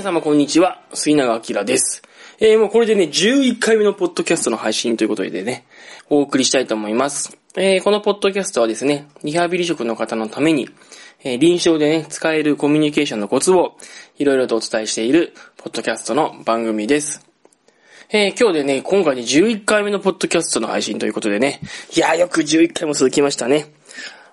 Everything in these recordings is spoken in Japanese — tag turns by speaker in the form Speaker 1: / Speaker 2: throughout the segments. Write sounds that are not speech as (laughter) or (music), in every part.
Speaker 1: 皆様こんにちは。杉永明です。えー、もうこれでね、11回目のポッドキャストの配信ということでね、お送りしたいと思います。えー、このポッドキャストはですね、リハビリ職の方のために、えー、臨床でね、使えるコミュニケーションのコツを、いろいろとお伝えしている、ポッドキャストの番組です。えー、今日でね、今回で11回目のポッドキャストの配信ということでね、いやーよく11回も続きましたね。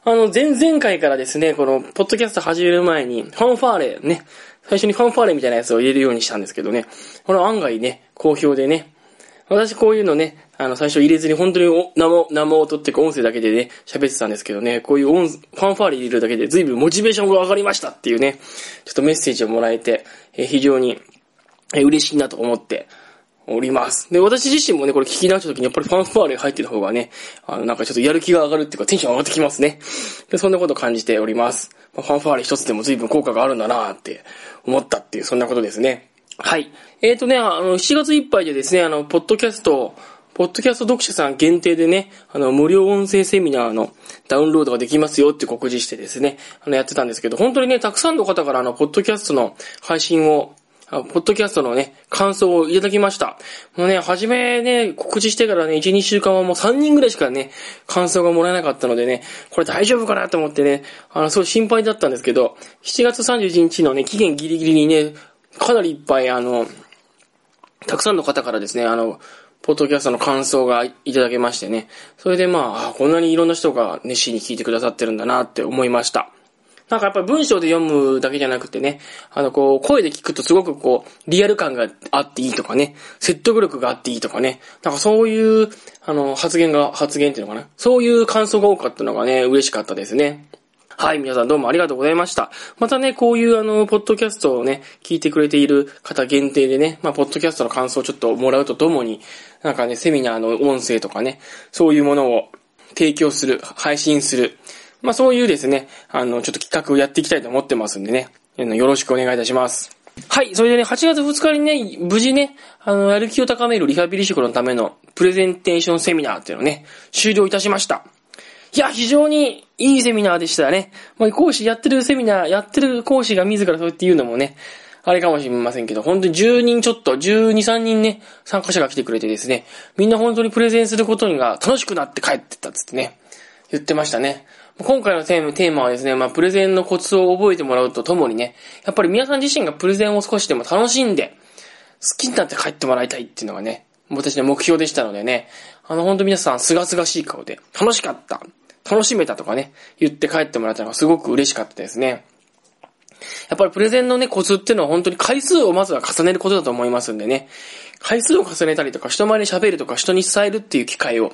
Speaker 1: あの、前々回からですね、この、ポッドキャスト始める前に、ファンファーレね、最初にファンファーレみたいなやつを入れるようにしたんですけどね、これ案外ね、好評でね、私こういうのね、あの、最初入れずに本当に生、生音っていうか音声だけでね、喋ってたんですけどね、こういう音、ファンファーレ入れるだけで随分モチベーションが上がりましたっていうね、ちょっとメッセージをもらえて、え非常に、え嬉しいなと思って、おります。で、私自身もね、これ聞き直した時にやっぱりファンファーレ入ってる方がね、あの、なんかちょっとやる気が上がるっていうかテンション上がってきますね。で、そんなこと感じております。まファンファーレ一つでも随分効果があるんだなって思ったっていう、そんなことですね。はい。えっ、ー、とね、あの、7月いっぱいでですね、あの、ポッドキャスト、ポッドキャスト読者さん限定でね、あの、無料音声セミナーのダウンロードができますよって告示してですね、あの、やってたんですけど、本当にね、たくさんの方からあの、ポッドキャストの配信をポッドキャストのね、感想をいただきました。もうね、はじめね、告知してからね、1、2週間はもう3人ぐらいしかね、感想がもらえなかったのでね、これ大丈夫かなと思ってね、あの、すごい心配だったんですけど、7月31日のね、期限ギリギリにね、かなりいっぱい、あの、たくさんの方からですね、あの、ポッドキャストの感想がいただけましてね、それでまあ、こんなにいろんな人が熱心に聞いてくださってるんだなって思いました。なんかやっぱり文章で読むだけじゃなくてね、あの、こう、声で聞くとすごくこう、リアル感があっていいとかね、説得力があっていいとかね、なんかそういう、あの、発言が、発言っていうのかな。そういう感想が多かったのがね、嬉しかったですね。はい、皆さんどうもありがとうございました。またね、こういうあの、ポッドキャストをね、聞いてくれている方限定でね、まあ、ポッドキャストの感想をちょっともらうとともに、なんかね、セミナーの音声とかね、そういうものを提供する、配信する。まあそういうですね、あの、ちょっと企画をやっていきたいと思ってますんでね、よろしくお願いいたします。はい。それでね、8月2日にね、無事ね、あの、やる気を高めるリハビリ職のためのプレゼンテーションセミナーっていうのをね、終了いたしました。いや、非常にいいセミナーでしたね。まあ、講師やってるセミナー、やってる講師が自らそうやって言うのもね、あれかもしれませんけど、本当に10人ちょっと、12、3人ね、参加者が来てくれてですね、みんな本当にプレゼンすることが楽しくなって帰ってったっつってね、言ってましたね。今回のテーマはですね、まあ、プレゼンのコツを覚えてもらうとともにね、やっぱり皆さん自身がプレゼンを少しでも楽しんで、好きになって帰ってもらいたいっていうのがね、私の目標でしたのでね、あの、本当皆さん、すがすがしい顔で、楽しかった、楽しめたとかね、言って帰ってもらったのがすごく嬉しかったですね。やっぱりプレゼンのね、コツっていうのは本当に回数をまずは重ねることだと思いますんでね、回数を重ねたりとか、人前で喋るとか、人に伝えるっていう機会を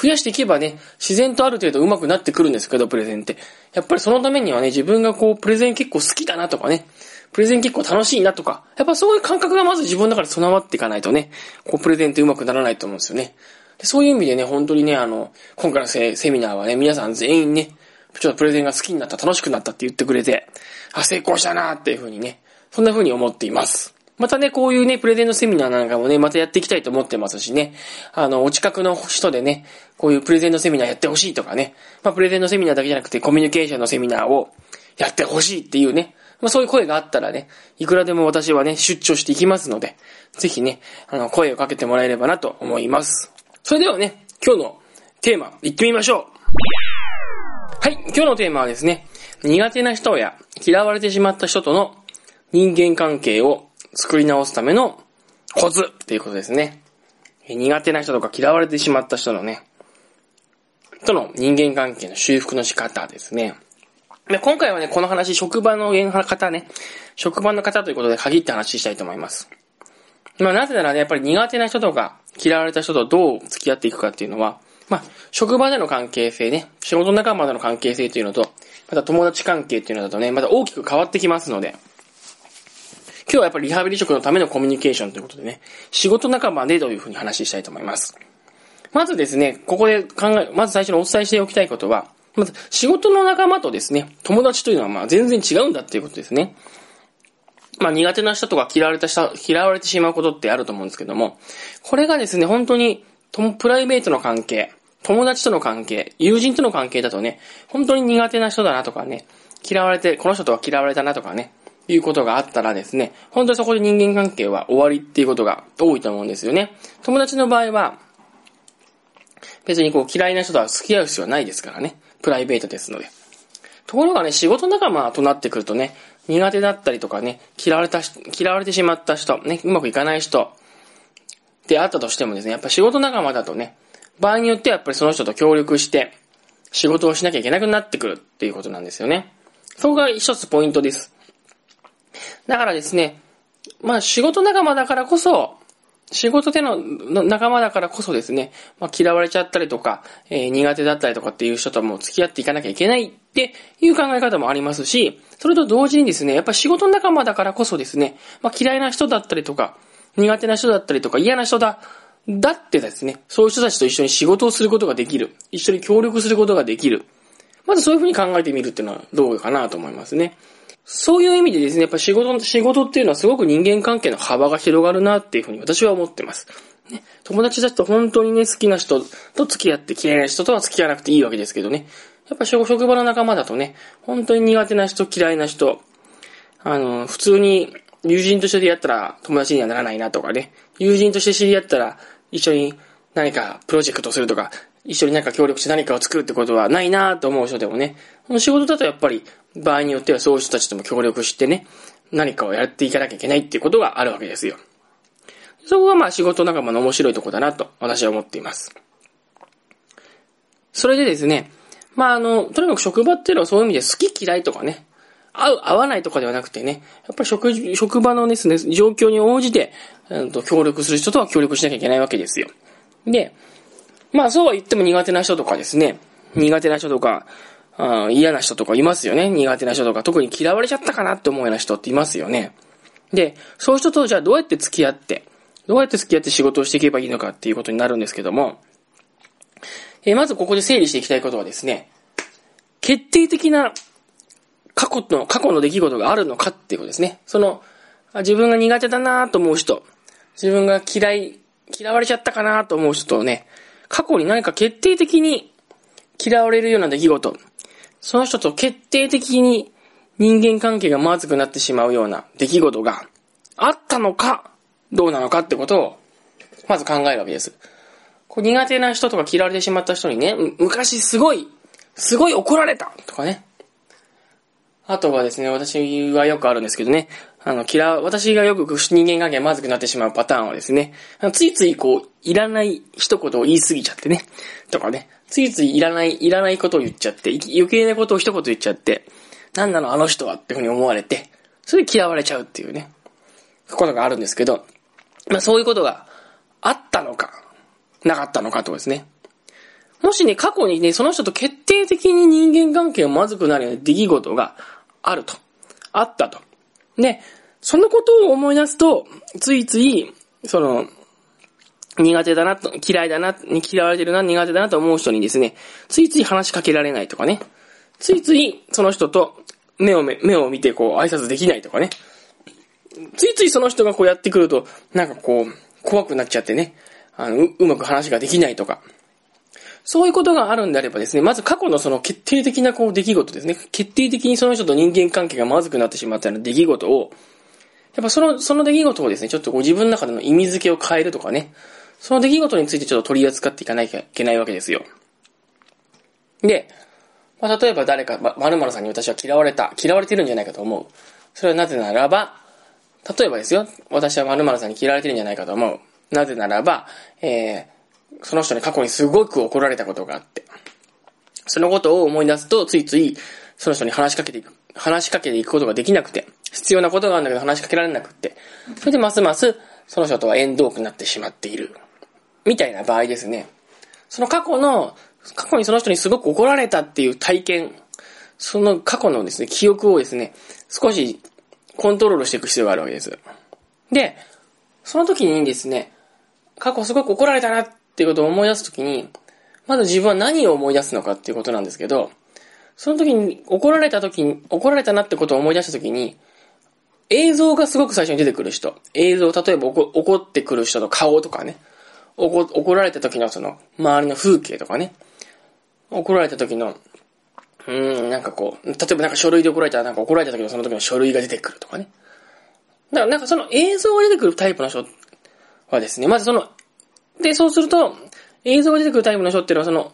Speaker 1: 増やしていけばね、自然とある程度上手くなってくるんですけど、プレゼンって。やっぱりそのためにはね、自分がこう、プレゼン結構好きだなとかね、プレゼン結構楽しいなとか、やっぱそういう感覚がまず自分の中で備わっていかないとね、こう、プレゼンって上手くならないと思うんですよね。でそういう意味でね、本当にね、あの、今回のセミナーはね、皆さん全員ね、ちょっとプレゼンが好きになった、楽しくなったって言ってくれて、あ、成功したなっていう風にね、そんな風に思っています。またね、こういうね、プレゼンのセミナーなんかもね、またやっていきたいと思ってますしね、あの、お近くの人でね、こういうプレゼンのセミナーやってほしいとかね、まあ、プレゼンのセミナーだけじゃなくて、コミュニケーションのセミナーをやってほしいっていうね、まあ、そういう声があったらね、いくらでも私はね、出張していきますので、ぜひね、あの、声をかけてもらえればなと思います。それではね、今日のテーマ、行ってみましょう。はい、今日のテーマはですね、苦手な人や嫌われてしまった人との人間関係を作り直すためのコツっていうことですね。苦手な人とか嫌われてしまった人のね、との人間関係の修復の仕方ですね。で今回はね、この話、職場の方ね、職場の方ということで限って話したいと思います。まあなぜならね、やっぱり苦手な人とか嫌われた人とどう付き合っていくかっていうのは、まあ、職場での関係性ね、仕事仲間での関係性というのと、また友達関係っていうのだとね、また大きく変わってきますので、今日はやっぱりリハビリ職のためのコミュニケーションということでね、仕事仲間でというふうに話したいと思います。まずですね、ここで考え、まず最初にお伝えしておきたいことは、まず仕事の仲間とですね、友達というのはまあ全然違うんだっていうことですね。まあ苦手な人とか嫌われた人、嫌われてしまうことってあると思うんですけども、これがですね、本当に、プライベートの関係、友達との関係、友人との関係だとね、本当に苦手な人だなとかね、嫌われて、この人とは嫌われたなとかね、いうことがあったらですね、本当にそこで人間関係は終わりっていうことが多いと思うんですよね。友達の場合は、別にこう嫌いな人とは付き合う必要はないですからね。プライベートですので。ところがね、仕事仲間となってくるとね、苦手だったりとかね、嫌われた、嫌われてしまった人、ね、うまくいかない人であったとしてもですね、やっぱ仕事仲間だとね、場合によってはやっぱりその人と協力して、仕事をしなきゃいけなくなってくるっていうことなんですよね。そこが一つポイントです。だからですね、まあ仕事仲間だからこそ、仕事での仲間だからこそですね、まあ、嫌われちゃったりとか、えー、苦手だったりとかっていう人とも付き合っていかなきゃいけないっていう考え方もありますし、それと同時にですね、やっぱ仕事仲間だからこそですね、まあ、嫌いな人だったりとか、苦手な人だったりとか、嫌な人だ、だってですね、そういう人たちと一緒に仕事をすることができる。一緒に協力することができる。まずそういうふうに考えてみるっていうのはどうかなと思いますね。そういう意味でですね、やっぱ仕事、仕事っていうのはすごく人間関係の幅が広がるなっていうふうに私は思ってます。ね、友達たちと本当にね、好きな人と付き合って嫌いな人とは付き合わなくていいわけですけどね。やっぱ職場の仲間だとね、本当に苦手な人、嫌いな人、あの、普通に友人として出会ったら友達にはならないなとかね、友人として知り合ったら一緒に何かプロジェクトするとか、一緒に何か協力して何かを作るってことはないなと思う人でもね、仕事だとやっぱり場合によってはそういう人たちとも協力してね、何かをやっていかなきゃいけないっていうことがあるわけですよ。そこがまあ仕事仲間の面白いとこだなと私は思っています。それでですね、まああの、とにかく職場っていうのはそういう意味で好き嫌いとかね、合う、合わないとかではなくてね、やっぱり職、職場のですね、状況に応じて、うんと、協力する人とは協力しなきゃいけないわけですよ。で、まあそうは言っても苦手な人とかですね、苦手な人とか、あ嫌な人とかいますよね。苦手な人とか、特に嫌われちゃったかなって思うような人っていますよね。で、そういう人とじゃあどうやって付き合って、どうやって付き合って仕事をしていけばいいのかっていうことになるんですけども、えー、まずここで整理していきたいことはですね、決定的な過去の、過去の出来事があるのかっていうことですね。その、自分が苦手だなと思う人、自分が嫌い、嫌われちゃったかなと思う人とね、過去に何か決定的に嫌われるような出来事、その人と決定的に人間関係がまずくなってしまうような出来事があったのか、どうなのかってことを、まず考えるわけです。こう苦手な人とか嫌われてしまった人にね、昔すごい、すごい怒られたとかね。あとはですね、私はよくあるんですけどね、あの、嫌う、私がよく人間関係まずくなってしまうパターンはですね、ついついこう、いらない一言を言い過ぎちゃってね、とかね、ついついいらない、いらないことを言っちゃって、余計なことを一言言っちゃって、なんなのあの人はっていうふうに思われて、それで嫌われちゃうっていうね、ことがあるんですけど、まあそういうことがあったのか、なかったのかとですね。もしね、過去にね、その人と決定的に人間関係がまずくなるような出来事があると。あったと。で、そのことを思い出すと、ついつい、その、苦手だなと、嫌いだな、嫌われてるな、苦手だなと思う人にですね、ついつい話しかけられないとかね、ついついその人と目を目を見てこう挨拶できないとかね、ついついその人がこうやってくると、なんかこう、怖くなっちゃってね、あのう、うまく話ができないとか、そういうことがあるんであればですね、まず過去のその決定的なこう出来事ですね、決定的にその人と人間関係がまずくなってしまったような出来事を、やっぱその、その出来事をですね、ちょっとこう自分の中での意味付けを変えるとかね、その出来事についてちょっと取り扱っていかなきゃいけないわけですよ。で、まあ、例えば誰か、ま、〇〇さんに私は嫌われた、嫌われてるんじゃないかと思う。それはなぜならば、例えばですよ、私は〇〇さんに嫌われてるんじゃないかと思う。なぜならば、えー、その人に過去にすごく怒られたことがあって、そのことを思い出すと、ついつい、その人に話しかけていく、話しかけていくことができなくて、必要なことがあるんだけど話しかけられなくて、それでますます、その人とは縁遠くなってしまっている。みたいな場合ですね。その過去の、過去にその人にすごく怒られたっていう体験、その過去のですね、記憶をですね、少しコントロールしていく必要があるわけです。で、その時にですね、過去すごく怒られたなっっていうことを思い出す時に、まず自分は何を思い出すのかっていうことなんですけど、その時に、怒られた時に、怒られたなってことを思い出した時に、映像がすごく最初に出てくる人。映像、例えば怒ってくる人の顔とかね。怒られた時のその、周りの風景とかね。怒られた時の、うん、なんかこう、例えばなんか書類で怒られたら、なんか怒られた時のその時の書類が出てくるとかね。だからなんかその映像が出てくるタイプの人はですね、まずその、で、そうすると、映像が出てくるタイプの人っていうのはその、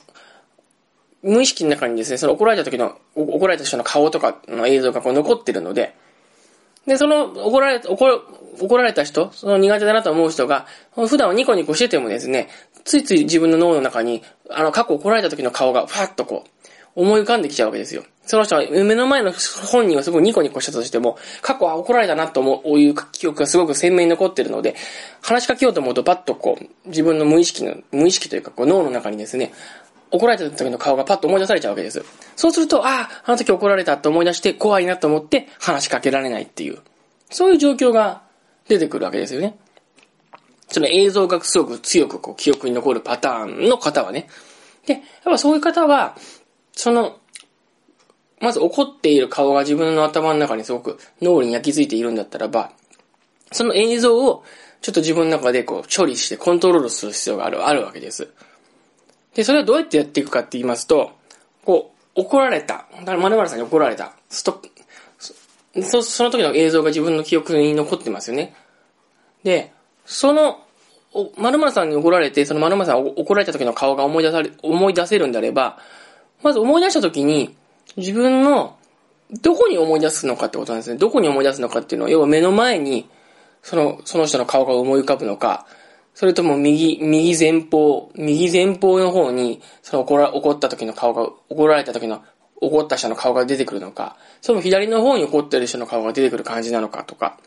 Speaker 1: 無意識の中にですね、その怒られた時の、怒られた人の顔とかの映像がこう残ってるので、で、その怒られ、怒怒られた人、その苦手だなと思う人が、普段はニコニコしててもですね、ついつい自分の脳の中に、あの、過去怒られた時の顔が、ファッとこう、思い浮かんできちゃうわけですよ。その人は、目の前の本人はすごいニコニコしたとしても、過去は怒られたなと思う、いう記憶がすごく鮮明に残ってるので、話しかけようと思うと、パッとこう、自分の無意識の、無意識というか、こう、脳の中にですね、怒られた時の顔がパッと思い出されちゃうわけです。そうすると、ああ、あの時怒られたと思い出して怖いなと思って話しかけられないっていう、そういう状況が出てくるわけですよね。その映像がすごく強くこう記憶に残るパターンの方はね。で、やっぱそういう方は、その、まず怒っている顔が自分の頭の中にすごく脳裏に焼き付いているんだったらば、その映像をちょっと自分の中でこう処理してコントロールする必要がある、あるわけです。で、それはどうやってやっていくかって言いますと、こう、怒られた。だから、〇〇さんに怒られた。ストップ。そ、その時の映像が自分の記憶に残ってますよね。で、その、〇〇さんに怒られて、その〇〇さん怒られた時の顔が思い出され、思い出せるんであれば、まず思い出した時に、自分の、どこに思い出すのかってことなんですね。どこに思い出すのかっていうのは、要は目の前に、その、その人の顔が思い浮かぶのか、それとも右、右前方、右前方の方に、その怒ら、怒った時の顔が、怒られた時の、怒った人の顔が出てくるのか、その左の方に怒ってる人の顔が出てくる感じなのかとか、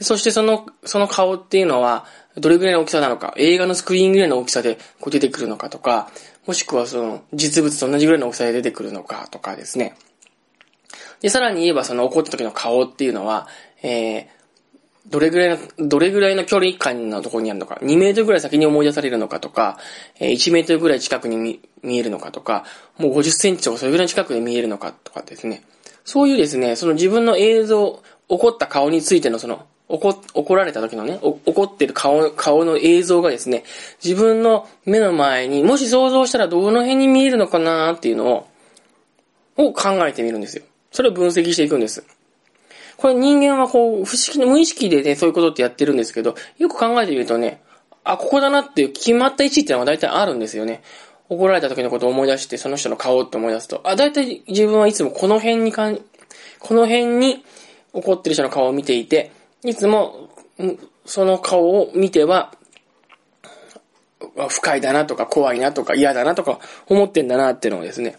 Speaker 1: そしてその、その顔っていうのは、どれぐらいの大きさなのか、映画のスクリーンぐらいの大きさでこう出てくるのかとか、もしくはその、実物と同じぐらいの大きさで出てくるのかとかですね。で、さらに言えばその怒った時の顔っていうのは、えー、どれぐらいの、どれぐらいの距離感のところにあるのか、2メートルぐらい先に思い出されるのかとかえ、1メートルぐらい近くに見見えるのかとか、もう50センチとかそれぐらい近くで見えるのかとかですね。そういうですね、その自分の映像、怒った顔についてのその、怒、怒られた時のね、怒ってる顔、顔の映像がですね、自分の目の前に、もし想像したらどの辺に見えるのかなっていうのを、を考えてみるんですよ。それを分析していくんです。これ人間はこう、不思議な無意識でね、そういうことってやってるんですけど、よく考えてみるとね、あ、ここだなっていう決まった位置っていうのが大体あるんですよね。怒られた時のことを思い出して、その人の顔って思い出すと、あ、大体自分はいつもこの辺にかん、この辺に怒ってる人の顔を見ていて、いつも、その顔を見ては、不快だなとか怖いなとか嫌だなとか思ってんだなっていうのをですね、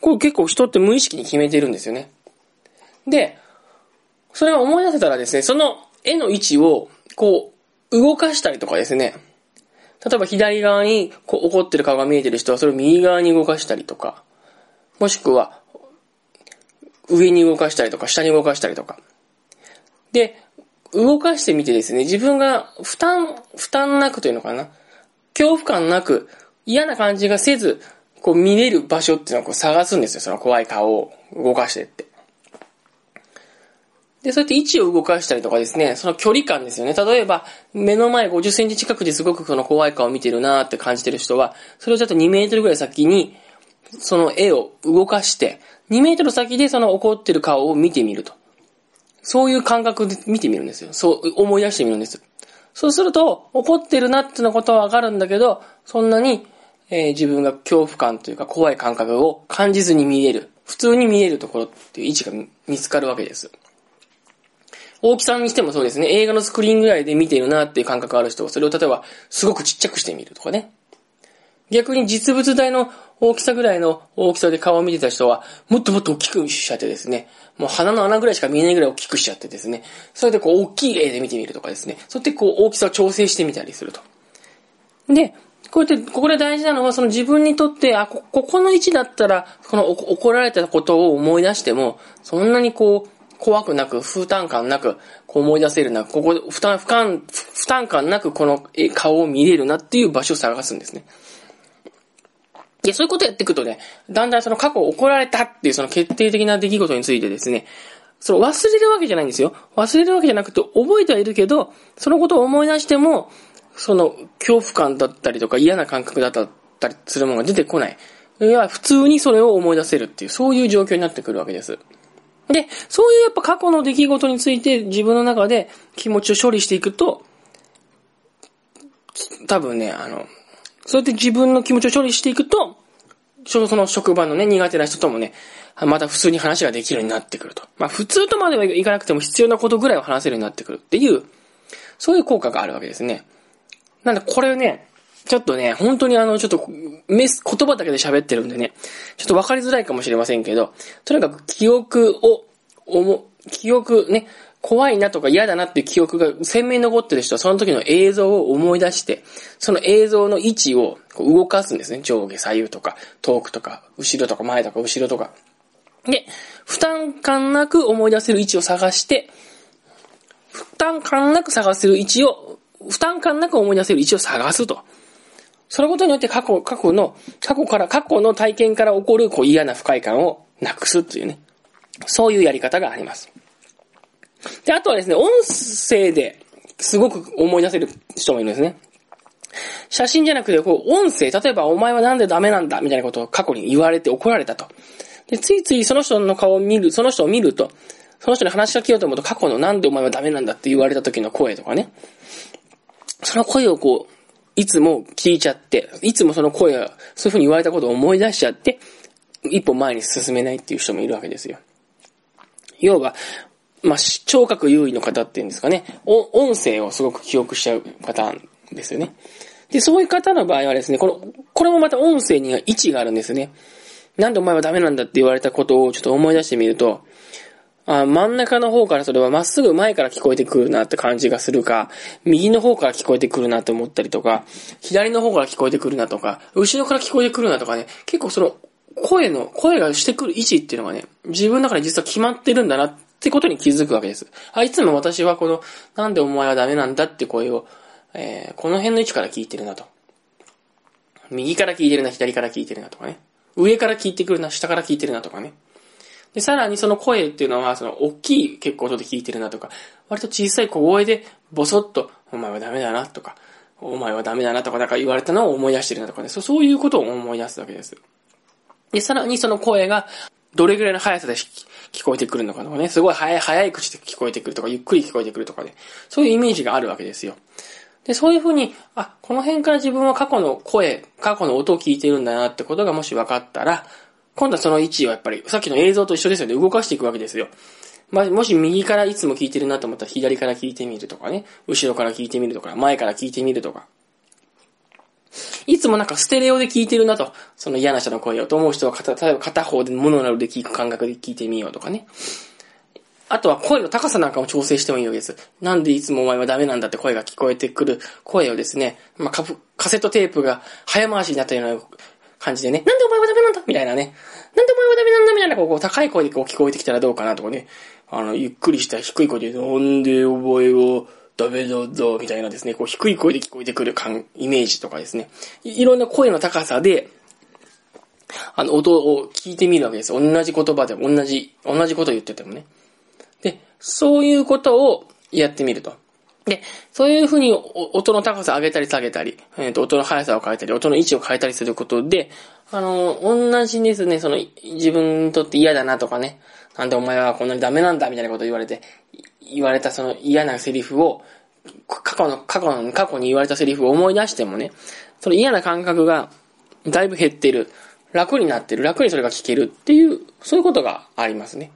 Speaker 1: これ結構人って無意識に決めてるんですよね。で、それを思い出せたらですね、その絵の位置を、こう、動かしたりとかですね、例えば左側にこう怒ってる顔が見えてる人はそれを右側に動かしたりとか、もしくは、上に動かしたりとか、下に動かしたりとか。で、動かしてみてですね、自分が負担、負担なくというのかな、恐怖感なく、嫌な感じがせず、こう見れる場所っていうのをこう探すんですよ、その怖い顔を動かしてって。で、そうやって位置を動かしたりとかですね、その距離感ですよね。例えば、目の前50センチ近くですごくその怖い顔を見てるなーって感じてる人は、それをちょっと2メートルぐらい先に、その絵を動かして、2メートル先でその怒ってる顔を見てみると。そういう感覚で見てみるんですよ。そう思い出してみるんです。そうすると、怒ってるなってのことはわかるんだけど、そんなに、えー、自分が恐怖感というか怖い感覚を感じずに見える。普通に見えるところっていう位置が見つかるわけです。大きさにしてもそうですね、映画のスクリーンぐらいで見てるなっていう感覚がある人は、それを例えば、すごくちっちゃくしてみるとかね。逆に実物大の大きさぐらいの大きさで顔を見てた人は、もっともっと大きくしちゃってですね、もう鼻の穴ぐらいしか見えないぐらい大きくしちゃってですね、それでこう大きい絵で見てみるとかですね、そうやってこう大きさを調整してみたりすると。で、こうやって、ここで大事なのは、その自分にとって、あ、こ、ここの位置だったら、この怒られたことを思い出しても、そんなにこう、怖くなく、負担感なく、こう思い出せるな、ここ、負担、負担、負担感なくこの顔を見れるなっていう場所を探すんですね。いや、そういうことやっていくとね、だんだんその過去怒られたっていうその決定的な出来事についてですね、その忘れるわけじゃないんですよ。忘れるわけじゃなくて覚えてはいるけど、そのことを思い出しても、その恐怖感だったりとか嫌な感覚だったりするものが出てこない。いや、普通にそれを思い出せるっていう、そういう状況になってくるわけです。で、そういうやっぱ過去の出来事について自分の中で気持ちを処理していくと、多分ね、あの、そうやって自分の気持ちを処理していくと、ちょうどその職場のね、苦手な人ともね、また普通に話ができるようになってくると。まあ普通とまではいかなくても必要なことぐらいは話せるようになってくるっていう、そういう効果があるわけですね。なんでこれね、ちょっとね、本当にあの、ちょっと、メス、言葉だけで喋ってるんでね、ちょっとわかりづらいかもしれませんけど、とにかく記憶を、おも、記憶ね、怖いなとか嫌だなっていう記憶が鮮明に残ってる人はその時の映像を思い出して、その映像の位置を動かすんですね。上下左右とか、遠くとか、後ろとか前とか後ろとか。で、負担感なく思い出せる位置を探して、負担感なく探せる位置を、負担感なく思い出せる位置を探すと。そのことによって過去、過去の、過去から、過去の体験から起こるこう嫌な不快感をなくすというね。そういうやり方があります。で、あとはですね、音声ですごく思い出せる人もいるんですね。写真じゃなくて、こう、音声、例えば、お前はなんでダメなんだみたいなことを過去に言われて怒られたと。で、ついついその人の顔を見る、その人を見ると、その人に話しかけようと思うと、過去のなんでお前はダメなんだって言われた時の声とかね。その声をこう、いつも聞いちゃって、いつもその声が、そういう風に言われたことを思い出しちゃって、一歩前に進めないっていう人もいるわけですよ。要は、まあ、聴覚優位の方っていうんですかね、音声をすごく記憶しちゃうパターンですよね。で、そういう方の場合はですね、この、これもまた音声には位置があるんですね。なんでお前はダメなんだって言われたことをちょっと思い出してみると、あ真ん中の方からそれはまっすぐ前から聞こえてくるなって感じがするか、右の方から聞こえてくるなって思ったりとか、左の方から聞こえてくるなとか、後ろから聞こえてくるなとかね、結構その声の、声がしてくる位置っていうのがね、自分の中で実は決まってるんだなっってことに気づくわけです。あ、いつも私はこの、なんでお前はダメなんだって声を、えー、この辺の位置から聞いてるなと。右から聞いてるな、左から聞いてるなとかね。上から聞いてくるな、下から聞いてるなとかね。で、さらにその声っていうのは、その、大きい結構音で聞いてるなとか、割と小さい小声で、ボソッと、お前はダメだなとか、お前はダメだなとか、なんか言われたのを思い出してるなとかね、そうそういうことを思い出すわけです。で、さらにその声が、どれぐらいの速さで聞こえてくるのかとかね、すごい早い、早い口で聞こえてくるとか、ゆっくり聞こえてくるとかね、そういうイメージがあるわけですよ。で、そういうふうに、あ、この辺から自分は過去の声、過去の音を聞いてるんだなってことがもし分かったら、今度はその位置をやっぱり、さっきの映像と一緒ですよね、動かしていくわけですよ。まあ、もし右からいつも聞いてるなと思ったら左から聞いてみるとかね、後ろから聞いてみるとか、前から聞いてみるとか。いつもなんかステレオで聞いてるなと、その嫌な人の声をと思う人は片、例えば片方でモノラルで聞く感覚で聞いてみようとかね。あとは声の高さなんかも調整してもいいわけです。なんでいつもお前はダメなんだって声が聞こえてくる声をですね、まあ、カカセットテープが早回しになったような感じでね、なんでお前はダメなんだみたいなね。なんでお前はダメなんだみたいな、こう、高い声でこう聞こえてきたらどうかなとかね。あの、ゆっくりした低い声で、なんでお前はダメだぞ、みたいなですね、こう、低い声で聞こえてくる感、イメージとかですね。いろんな声の高さで、あの、音を聞いてみるわけです。同じ言葉でも、同じ、同じこと言っててもね。で、そういうことをやってみると。で、そういうふうに音の高さを上げたり下げたり、えっ、ー、と、音の速さを変えたり、音の位置を変えたりすることで、あの、同じですね、その、自分にとって嫌だなとかね、なんでお前はこんなにダメなんだみたいなことを言われて、言われたその嫌なセリフを、過去の、過去の、過去に言われたセリフを思い出してもね、その嫌な感覚がだいぶ減ってる。楽になってる。楽にそれが聞けるっていう、そういうことがありますね。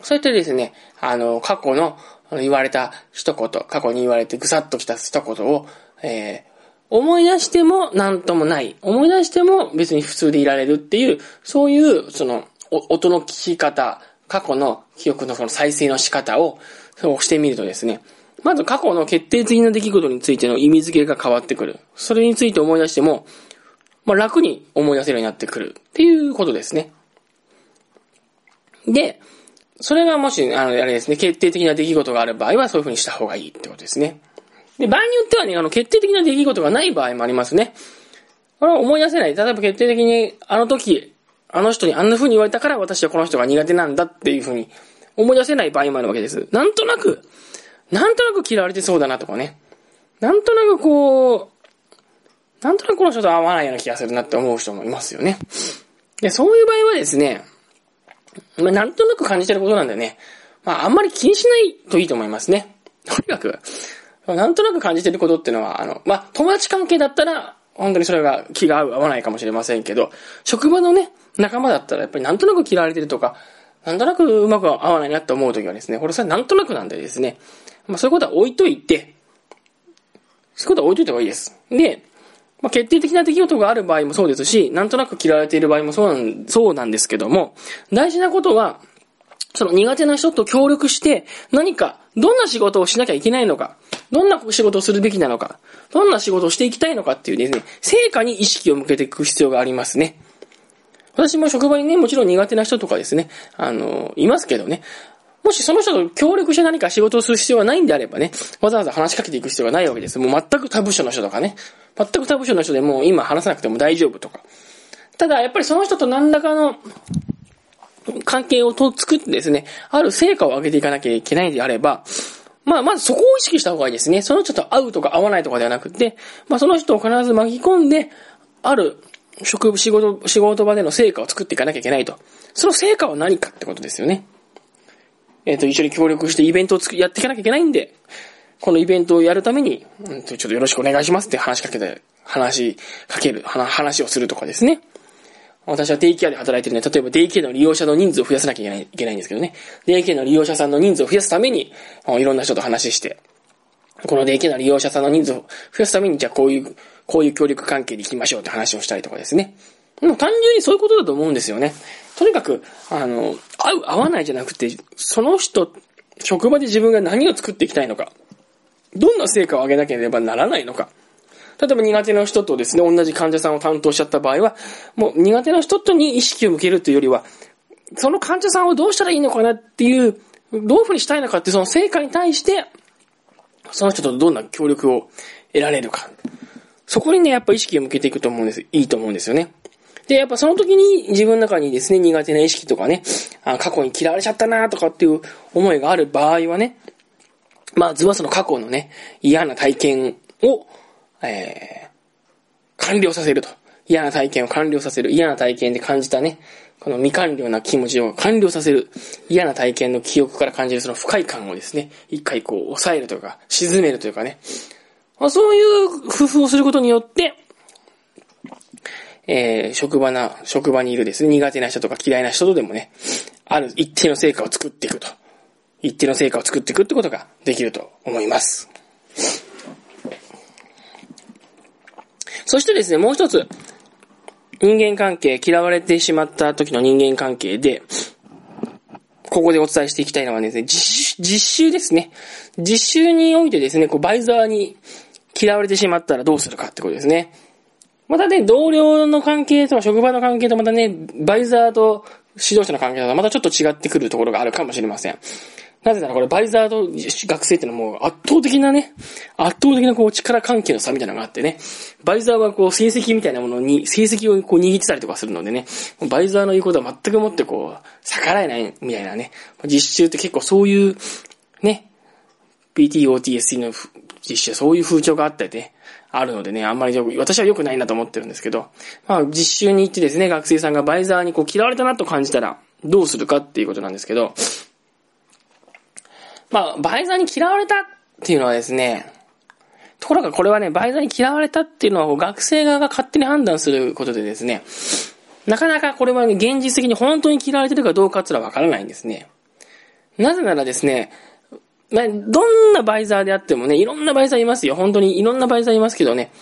Speaker 1: そうやってですね、あの、過去の言われた一言、過去に言われてぐさっときた一言を、えー、思い出しても何ともない。思い出しても別に普通でいられるっていう、そういう、その、音の聞き方、過去の記憶のその再生の仕方を、そうしてみるとですね、まず過去の決定的な出来事についての意味付けが変わってくる。それについて思い出しても、まあ、楽に思い出せるようになってくるっていうことですね。で、それがもし、あの、あれですね、決定的な出来事がある場合はそういう風にした方がいいってことですね。で、場合によってはね、あの、決定的な出来事がない場合もありますね。これは思い出せない。例えば決定的に、あの時、あの人にあんな風に言われたから私はこの人が苦手なんだっていう風に思い出せない場合もあるわけです。なんとなく、なんとなく嫌われてそうだなとかね。なんとなくこう、なんとなくこの人と合わないような気がするなって思う人もいますよね。で、そういう場合はですね、まあ、なんとなく感じてることなんでね、まあ、あんまり気にしないといいと思いますね。とにかく、なんとなく感じてることっていうのは、あの、まあ、友達関係だったら、本当にそれが気が合う合わないかもしれませんけど、職場のね、仲間だったらやっぱりなんとなく嫌われてるとか、なんとなくうまく合わないなって思うときはですね、これさ、なんとなくなんでですね、まあそういうことは置いといて、そういうことは置いといた方がいいです。で、まあ、決定的な出来事がある場合もそうですし、なんとなく嫌われている場合もそうなん、そうなんですけども、大事なことは、その苦手な人と協力して、何か、どんな仕事をしなきゃいけないのか、どんな仕事をするべきなのか、どんな仕事をしていきたいのかっていうですね、成果に意識を向けていく必要がありますね。私も職場にね、もちろん苦手な人とかですね、あの、いますけどね、もしその人と協力して何か仕事をする必要がないんであればね、わざわざ話しかけていく必要がないわけです。もう全く他部署の人とかね、全く他部署の人でもう今話さなくても大丈夫とか。ただ、やっぱりその人と何らかの関係をと作ってですね、ある成果を上げていかなきゃいけないんであれば、まあ、まずそこを意識した方がいいですね。その人と会うとか会わないとかではなくて、まあ、その人を必ず巻き込んで、ある職、仕事、仕事場での成果を作っていかなきゃいけないと。その成果は何かってことですよね。えっ、ー、と、一緒に協力してイベントをつくやっていかなきゃいけないんで、このイベントをやるために、うんと、ちょっとよろしくお願いしますって話しかけて、話しかける、話をするとかですね。私はデイケアで働いてるね。例えばデイケアの利用者の人数を増やさなきゃいけないいけないんですけどね。デイケアの利用者さんの人数を増やすために、いろんな人と話して、このデイケアの利用者さんの人数を増やすために、じゃあこういう、こういう協力関係で行きましょうって話をしたりとかですね。もう単純にそういうことだと思うんですよね。とにかく、あの、合う、合わないじゃなくて、その人、職場で自分が何を作っていきたいのか、どんな成果を上げなければならないのか、例えば苦手な人とですね、同じ患者さんを担当しちゃった場合は、もう苦手な人とに意識を向けるというよりは、その患者さんをどうしたらいいのかなっていう、どういうふうにしたいのかってその成果に対して、その人とどんな協力を得られるか。そこにね、やっぱ意識を向けていくと思うんです。いいと思うんですよね。で、やっぱその時に自分の中にですね、苦手な意識とかね、あ過去に嫌われちゃったなとかっていう思いがある場合はね、まずはその過去のね、嫌な体験をえー、完了させると。嫌な体験を完了させる。嫌な体験で感じたね、この未完了な気持ちを完了させる。嫌な体験の記憶から感じるその不快感をですね、一回こう抑えるというか、沈めるというかね。まあ、そういう工夫をすることによって、えー、職場な、職場にいるですね、苦手な人とか嫌いな人とでもね、ある一定の成果を作っていくと。一定の成果を作っていくってことができると思います。そしてですね、もう一つ、人間関係、嫌われてしまった時の人間関係で、ここでお伝えしていきたいのはですね、実実習ですね。実習においてですね、こう、バイザーに嫌われてしまったらどうするかってことですね。またね、同僚の関係とか職場の関係とまたね、バイザーと指導者の関係とはまたちょっと違ってくるところがあるかもしれません。なぜならこれバイザーと学生ってのはもう圧倒的なね、圧倒的なこう力関係の差みたいなのがあってね、バイザーはこう成績みたいなものに、成績をこう握ってたりとかするのでね、バイザーの言うことは全くもってこう、逆らえないみたいなね、実習って結構そういう、ね、PTOTSC の実習そういう風潮があったりね、あるのでね、あんまり私は良くないなと思ってるんですけど、まあ実習に行ってですね、学生さんがバイザーにこう嫌われたなと感じたら、どうするかっていうことなんですけど、まあ、バイザーに嫌われたっていうのはですね、ところがこれはね、バイザーに嫌われたっていうのは学生側が勝手に判断することでですね、なかなかこれはね、現実的に本当に嫌われてるかどうかっていうのはわからないんですね。なぜならですね、まあ、どんなバイザーであってもね、いろんなバイザーいますよ。本当にいろんなバイザーいますけどね、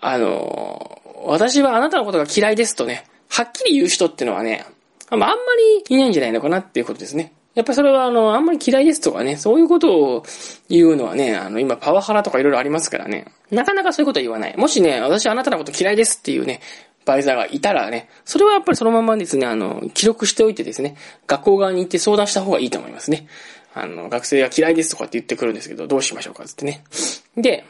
Speaker 1: あの、私はあなたのことが嫌いですとね、はっきり言う人ってのはね、あんまりいないんじゃないのかなっていうことですね。やっぱそれはあの、あんまり嫌いですとかね、そういうことを言うのはね、あの、今パワハラとかいろいろありますからね、なかなかそういうことは言わない。もしね、私あなたのこと嫌いですっていうね、バイザーがいたらね、それはやっぱりそのままですね、あの、記録しておいてですね、学校側に行って相談した方がいいと思いますね。あの、学生が嫌いですとかって言ってくるんですけど、どうしましょうかってね。で、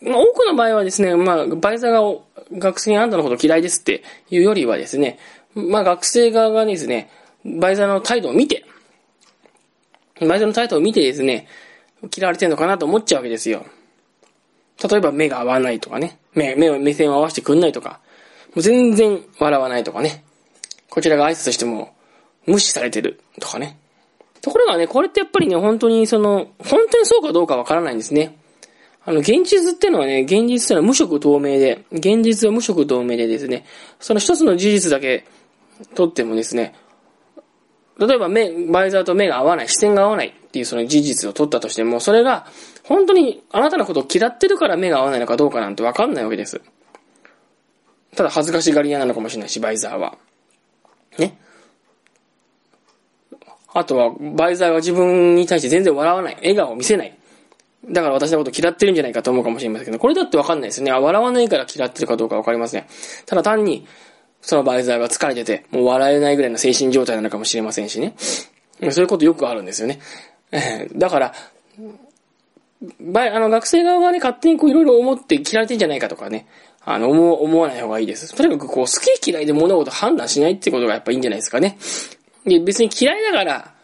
Speaker 1: まあ、多くの場合はですね、まあ、バイザーが学生にあんたのこと嫌いですっていうよりはですね、まあ、学生側がですね、バイザーの態度を見て、前田のタイトルを見てですね、嫌われてんのかなと思っちゃうわけですよ。例えば目が合わないとかね。目、目を、目線を合わせてくんないとか。もう全然笑わないとかね。こちらが挨拶しても無視されてるとかね。ところがね、これってやっぱりね、本当にその、本当にそうかどうかわからないんですね。あの、現実ってのはね、現実ってのは無色透明で、現実は無色透明でですね、その一つの事実だけとってもですね、例えば目、バイザーと目が合わない、視線が合わないっていうその事実を取ったとしても、それが本当にあなたのことを嫌ってるから目が合わないのかどうかなんてわかんないわけです。ただ恥ずかしがり屋なのかもしれないし、バイザーは。ね。あとは、バイザーは自分に対して全然笑わない。笑顔を見せない。だから私のこと嫌ってるんじゃないかと思うかもしれませんけど、これだってわかんないですよね。笑わないから嫌ってるかどうかわかりません。ただ単に、そのバイザーが疲れてて、もう笑えないぐらいの精神状態なのかもしれませんしね。そういうことよくあるんですよね。(laughs) だから、ばあの、学生側はね、勝手にこういろいろ思って嫌われてんじゃないかとかね、あの、思思わない方がいいです。とにかくこう、好き嫌いで物事判断しないってことがやっぱいいんじゃないですかね。で、別に嫌いだから、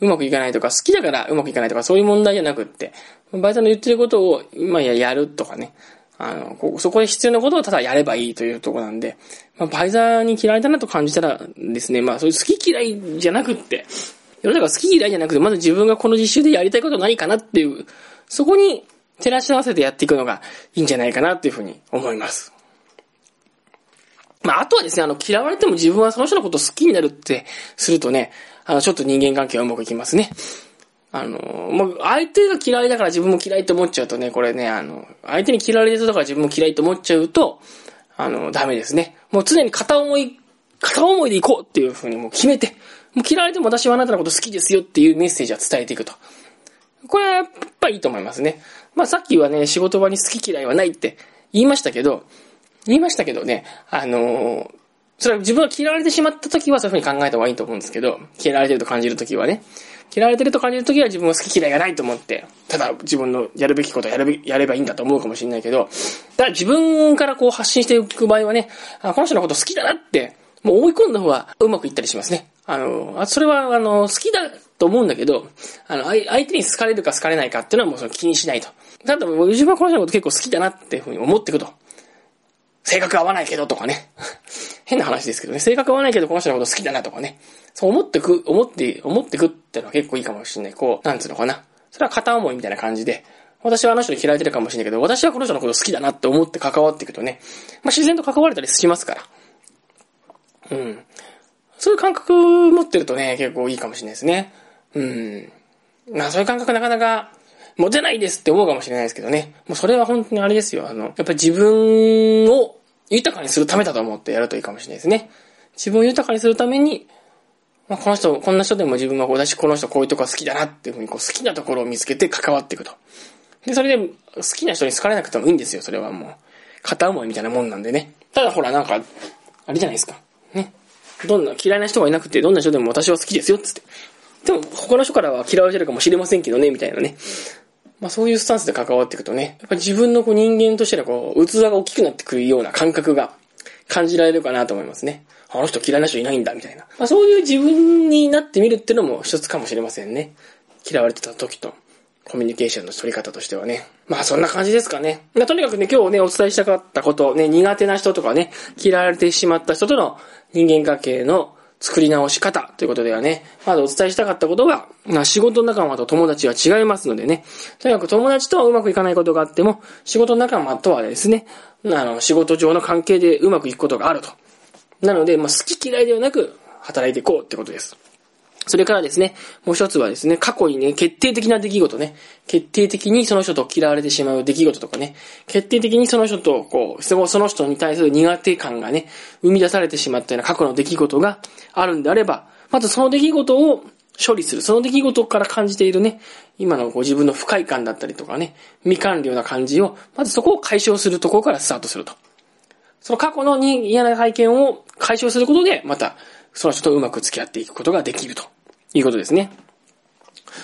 Speaker 1: うまくいかないとか、好きだからうまくいかないとか、そういう問題じゃなくって、バイトの言ってることを、今ややるとかね、あの、こそこで必要なことをただやればいいというとこなんで、まあ、バイザーに嫌いだなと感じたらですね、まあそういう好き嫌いじゃなくって、世の中好き嫌いじゃなくて、まず自分がこの実習でやりたいこと何かなっていう、そこに照らし合わせてやっていくのがいいんじゃないかなっていうふうに思います。まあ、あとはですね、あの、嫌われても自分はその人のことを好きになるってするとね、あの、ちょっと人間関係はうまくいきますね。あの、もう相手が嫌いだから自分も嫌いと思っちゃうとね、これね、あの、相手に嫌われてるから自分も嫌いと思っちゃうと、あの、ダメですね。もう常に片思い、片思いでいこうっていうふうにもう決めて、もう嫌われても私はあなたのこと好きですよっていうメッセージは伝えていくと。これはやっぱいいと思いますね。まあさっきはね、仕事場に好き嫌いはないって言いましたけど、言いましたけどね、あのー、それは自分が嫌われてしまった時はそういうふうに考えた方がいいと思うんですけど、嫌われてると感じる時はね。嫌われてると感じるときは自分は好き嫌いがないと思って、ただ自分のやるべきことやるべやればいいんだと思うかもしれないけど、ただ自分からこう発信していく場合はね、あこの人のこと好きだなって、もう思い込んだ方がうまくいったりしますね。あの、それはあの、好きだと思うんだけど、あの、相手に好かれるか好かれないかっていうのはもうその気にしないと。ただ自分はこの人のこと結構好きだなっていうふうに思っていくと。性格合わないけどとかね。(laughs) 変な話ですけどね。性格合わないけどこの人のこと好きだなとかね。そう思ってく、思って、思ってくってのは結構いいかもしれない。こう、なんつうのかな。それは片思いみたいな感じで、私はあの人に嫌われてるかもしれないけど、私はこの人のこと好きだなって思って関わっていくとね、まあ、自然と関われたりしますから。うん。そういう感覚持ってるとね、結構いいかもしれないですね。うん。まあそういう感覚なかなか持てないですって思うかもしれないですけどね。もうそれは本当にあれですよ。あの、やっぱり自分を豊かにするためだと思ってやるといいかもしれないですね。自分を豊かにするために、まあ、この人、こんな人でも自分は私この人こういうとこ好きだなっていうふうにこう好きなところを見つけて関わっていくと。で、それで好きな人に好かれなくてもいいんですよ、それはもう。片思いみたいなもんなんでね。ただほらなんか、あれじゃないですか。ね。どんな嫌いな人がいなくて、どんな人でも私は好きですよ、つって。でも、他の人からは嫌われてるかもしれませんけどね、みたいなね。まあそういうスタンスで関わっていくとね、やっぱ自分のこう人間としてのこう、器が大きくなってくるような感覚が感じられるかなと思いますね。あの人嫌いな人いないんだ、みたいな。まあそういう自分になってみるっていうのも一つかもしれませんね。嫌われてた時と。コミュニケーションの取り方としてはね。まあそんな感じですかね。まあ、とにかくね、今日ね、お伝えしたかったこと、ね、苦手な人とかね、嫌われてしまった人との人間関係の作り直し方ということではね、まずお伝えしたかったことが、まあ、仕事仲間と友達は違いますのでね、とにかく友達とはうまくいかないことがあっても、仕事仲間とはですね、あの、仕事上の関係でうまくいくことがあると。なので、まあ、好き嫌いではなく、働いていこうってことです。それからですね、もう一つはですね、過去にね、決定的な出来事ね、決定的にその人と嫌われてしまう出来事とかね、決定的にその人と、こう、その人に対する苦手感がね、生み出されてしまったような過去の出来事があるんであれば、まずその出来事を処理する。その出来事から感じているね、今のご自分の不快感だったりとかね、未完了な感じを、まずそこを解消するところからスタートすると。その過去の嫌な体験を解消することで、また、その人とうまく付き合っていくことができると。いうことですね。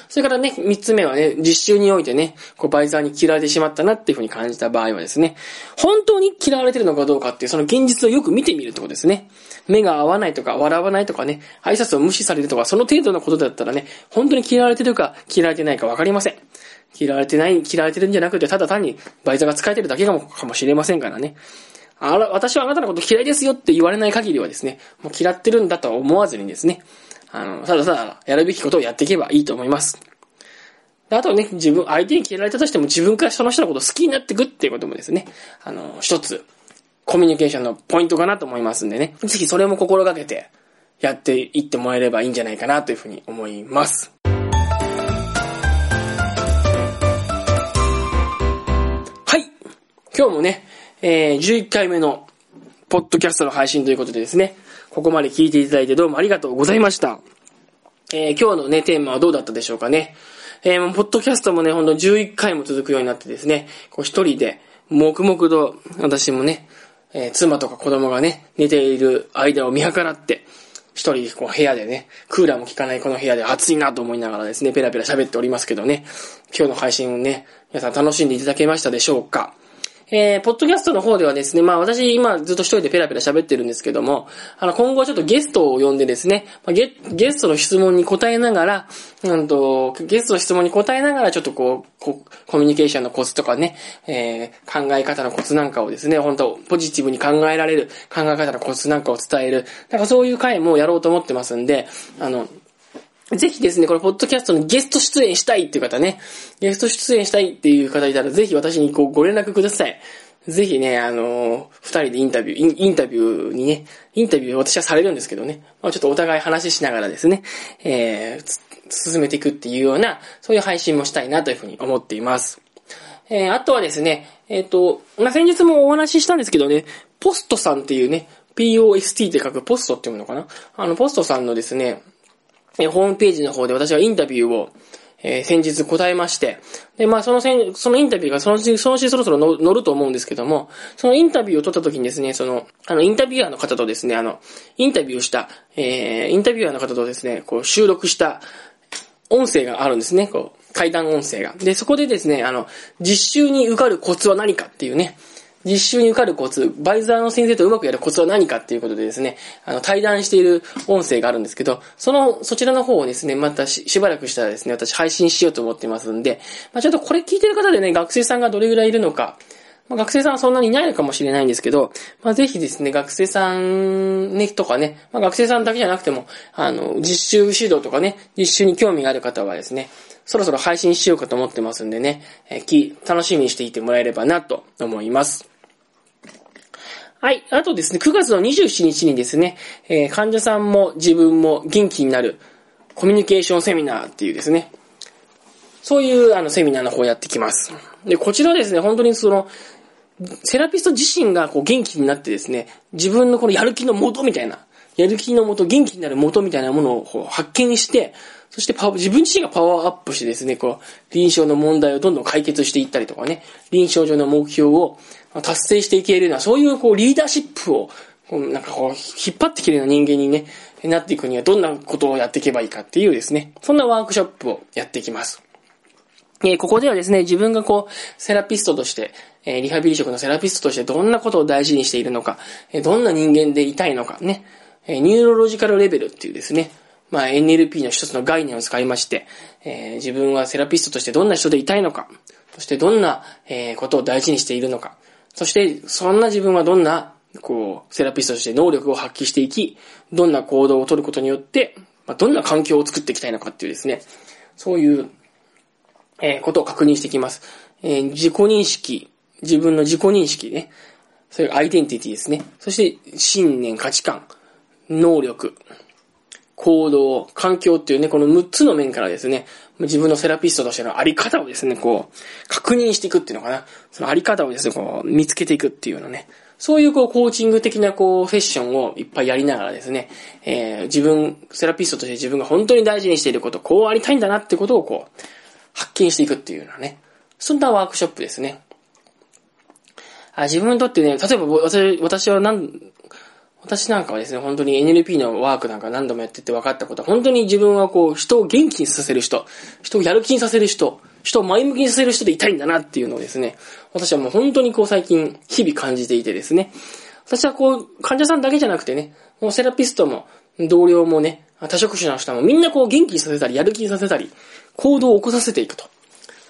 Speaker 1: それからね、三つ目はね、実習においてね、こうバイザーに嫌われてしまったなっていうふうに感じた場合はですね、本当に嫌われてるのかどうかっていうその現実をよく見てみるってことですね。目が合わないとか、笑わないとかね、挨拶を無視されるとか、その程度のことだったらね、本当に嫌われてるか嫌われてないかわかりません。嫌われてない、嫌われてるんじゃなくて、ただ単にバイザーが使えてるだけかもかもしれませんからね。あら、私はあなたのこと嫌いですよって言われない限りはですね、もう嫌ってるんだとは思わずにですね、あの、ただただやるべきことをやっていけばいいと思います。あとね、自分、相手に嫌われたとしても自分からその人のことを好きになっていくっていうこともですね、あの、一つ、コミュニケーションのポイントかなと思いますんでね、ぜひそれも心がけてやっていってもらえればいいんじゃないかなというふうに思います。はい。今日もね、えー、11回目のポッドキャストの配信ということでですね、ここまで聞いていただいてどうもありがとうございました。えー、今日のね、テーマはどうだったでしょうかね。えー、ポッドキャストもね、ほんと11回も続くようになってですね、こう一人で、黙々と、私もね、えー、妻とか子供がね、寝ている間を見計らって、一人、こう、部屋でね、クーラーも効かないこの部屋で暑いなと思いながらですね、ペラペラ喋っておりますけどね、今日の配信をね、皆さん楽しんでいただけましたでしょうかえー、ポッドキャストの方ではですね、まあ私今ずっと一人でペラペラ喋ってるんですけども、あの今後はちょっとゲストを呼んでですね、まあ、ゲゲストの質問に答えながら、うんと、ゲストの質問に答えながらちょっとこう、こコミュニケーションのコツとかね、えー、考え方のコツなんかをですね、本当ポジティブに考えられる考え方のコツなんかを伝える、なんかそういう回もやろうと思ってますんで、あの、ぜひですね、このポッドキャストのゲスト出演したいっていう方ね、ゲスト出演したいっていう方いたら、ぜひ私にこうご連絡ください。ぜひね、あのー、二人でインタビューイン、インタビューにね、インタビュー私はされるんですけどね、まあ、ちょっとお互い話ししながらですね、えー、進めていくっていうような、そういう配信もしたいなというふうに思っています。えー、あとはですね、えっ、ー、と、まあ、先日もお話ししたんですけどね、ポストさんっていうね、POST って書くポストっていうのかな？あの、ポストさんのですね、えホームページの方で私はインタビューを、えー、先日答えまして、で、まあ、そのせ、そのインタビューがそのうち、そのうちそろそろ乗ると思うんですけども、そのインタビューを取った時にですね、その、あの、インタビュアーの方とですね、あの、インタビューした、えー、インタビュアーの方とですね、こう、収録した音声があるんですね、こう、階段音声が。で、そこでですね、あの、実習に受かるコツは何かっていうね、実習に受かるコツ、バイザーの先生とうまくやるコツは何かっていうことでですね、あの、対談している音声があるんですけど、その、そちらの方をですね、またししばらくしたらですね、私配信しようと思ってますんで、まあ、ちょっとこれ聞いてる方でね、学生さんがどれぐらいいるのか、まあ、学生さんはそんなにいないのかもしれないんですけど、まあ、ぜひですね、学生さんね、とかね、まあ、学生さんだけじゃなくても、あの、実習指導とかね、実習に興味がある方はですね、そろそろ配信しようかと思ってますんでね、えー、楽しみにしていてもらえればなと思います。はい。あとですね、9月の27日にですね、えー、患者さんも自分も元気になるコミュニケーションセミナーっていうですね、そういうあのセミナーの方やってきます。で、こちらですね、本当にその、セラピスト自身がこう元気になってですね、自分のこのやる気の元みたいな、やる気の元、元気になる元みたいなものを発見して、そしてパ自分自身がパワーアップしてですね、こう、臨床の問題をどんどん解決していったりとかね、臨床上の目標を達成していけるような、そういうこうリーダーシップを、なんかこう、引っ張っていけるような人間にね、なっていくにはどんなことをやっていけばいいかっていうですね、そんなワークショップをやっていきます。え、ここではですね、自分がこう、セラピストとして、え、リハビリ職のセラピストとしてどんなことを大事にしているのか、え、どんな人間でいたいのかね、えニューロロジカルレベルっていうですね、まあ NLP の一つの概念を使いまして、え自分はセラピストとしてどんな人でいたいのか、そしてどんな、えことを大事にしているのか、そして、そんな自分はどんな、こう、セラピストとして能力を発揮していき、どんな行動をとることによって、まあ、どんな環境を作っていきたいのかっていうですね、そういう、えー、ことを確認していきます。えー、自己認識、自分の自己認識ね、そういうアイデンティティですね。そして、信念、価値観、能力、行動、環境っていうね、この6つの面からですね、自分のセラピストとしてのあり方をですね、こう、確認していくっていうのかな。そのあり方をですね、こう、見つけていくっていうようなね。そういうこう、コーチング的なこう、セッションをいっぱいやりながらですね、えー、自分、セラピストとして自分が本当に大事にしていること、こうありたいんだなってことをこう、発見していくっていうようなね。そんなワークショップですね。あ自分にとってね、例えば私私は何、私なんかはですね、本当に NLP のワークなんか何度もやってて分かったことは、本当に自分はこう、人を元気にさせる人、人をやる気にさせる人、人を前向きにさせる人でいたいんだなっていうのをですね、私はもう本当にこう最近、日々感じていてですね、私はこう、患者さんだけじゃなくてね、もうセラピストも、同僚もね、多職種の人もみんなこう元気にさせたり、やる気にさせたり、行動を起こさせていくと。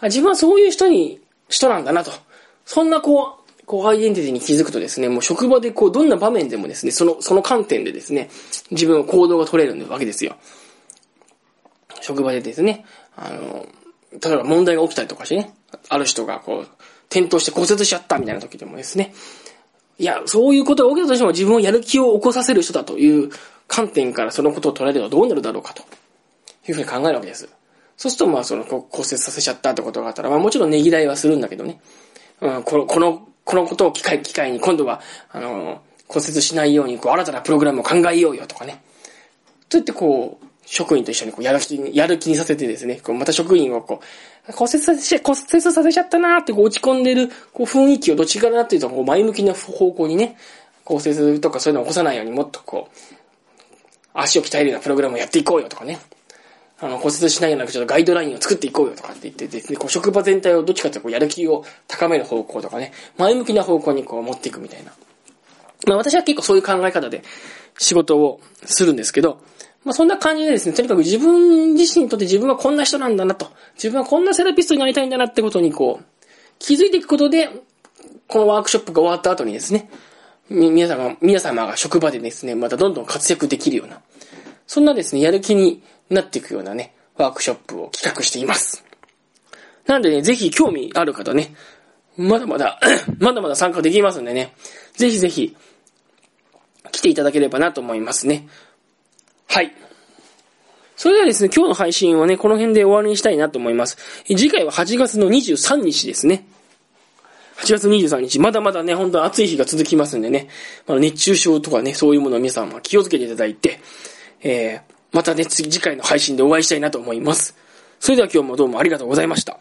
Speaker 1: 自分はそういう人に、人なんだなと。そんなこう、こう、アイデンティティに気づくとですね、もう職場でこう、どんな場面でもですね、その、その観点でですね、自分の行動が取れるわけですよ。職場でですね、あの、例えば問題が起きたりとかしてね、ある人がこう、転倒して骨折しちゃったみたいな時でもですね、いや、そういうことが起きたとしても自分をやる気を起こさせる人だという観点からそのことを捉えるとどうなるだろうかというふうに考えるわけです。そうすると、まあ、その、骨折させちゃったってことがあったら、まあ、もちろんねぎらいはするんだけどね。うん、この、この、このことを機会、機会に今度は、あの、骨折しないように、こう、新たなプログラムを考えようよとかね。といって、こう、職員と一緒にこうやる気に、やる気にさせてですね、こうまた職員をこう、骨折させ、骨折させちゃったなーってこう落ち込んでるこう雰囲気をどっちからなっていうと、こう前向きな方向にね、骨折とかそういうのを起こさないようにもっとこう、足を鍛えるようなプログラムをやっていこうよとかね。あの、骨折しないようなちょっとガイドラインを作っていこうよとかって言ってですね、こう職場全体をどっちかというとこうやる気を高める方向とかね、前向きな方向にこう持っていくみたいな。まあ私は結構そういう考え方で仕事をするんですけど、まあそんな感じでですね、とにかく自分自身にとって自分はこんな人なんだなと、自分はこんなセラピストになりたいんだなってことにこう、気づいていくことで、このワークショップが終わった後にですね、皆様、皆様が職場でですね、またどんどん活躍できるような、そんなですね、やる気になっていくようなね、ワークショップを企画しています。なんでね、ぜひ興味ある方ね、まだまだ (coughs) まだまだ参加できますんでね、ぜひぜひ、来ていただければなと思いますね。はい。それではですね、今日の配信はね、この辺で終わりにしたいなと思います。次回は8月の23日ですね。8月23日、まだまだね、本当暑い日が続きますんでね、ま熱中症とかね、そういうものを皆さんは気をつけていただいて、えー、またね、次回の配信でお会いしたいなと思います。それでは今日もどうもありがとうございました。